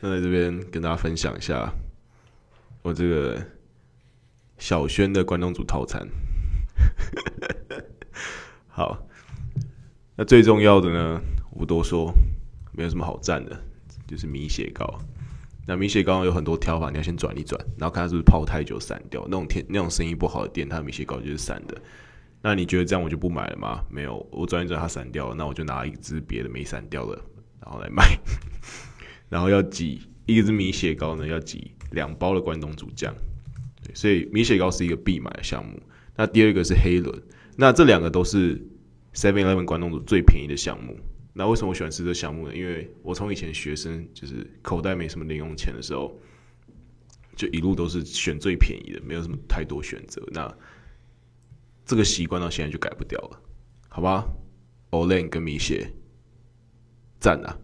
那在这边跟大家分享一下我这个小轩的关东煮套餐。好，那最重要的呢，我不多说，没有什么好赞的，就是米血糕。那米血糕有很多挑法，你要先转一转，然后看它是不是泡太久散掉。那种天那种生意不好的店，它的米血糕就是散的。那你觉得这样我就不买了吗？没有，我转一转它散掉了，那我就拿一支别的没散掉的，然后来卖。然后要挤一支米血糕呢，要挤两包的关东煮酱。对，所以米血糕是一个必买的项目。那第二个是黑轮，那这两个都是 Seven Eleven 关东煮最便宜的项目。那为什么我喜欢吃这项目呢？因为我从以前学生就是口袋没什么零用钱的时候，就一路都是选最便宜的，没有什么太多选择。那这个习惯到现在就改不掉了，好吧？Olen 跟米血，赞啊！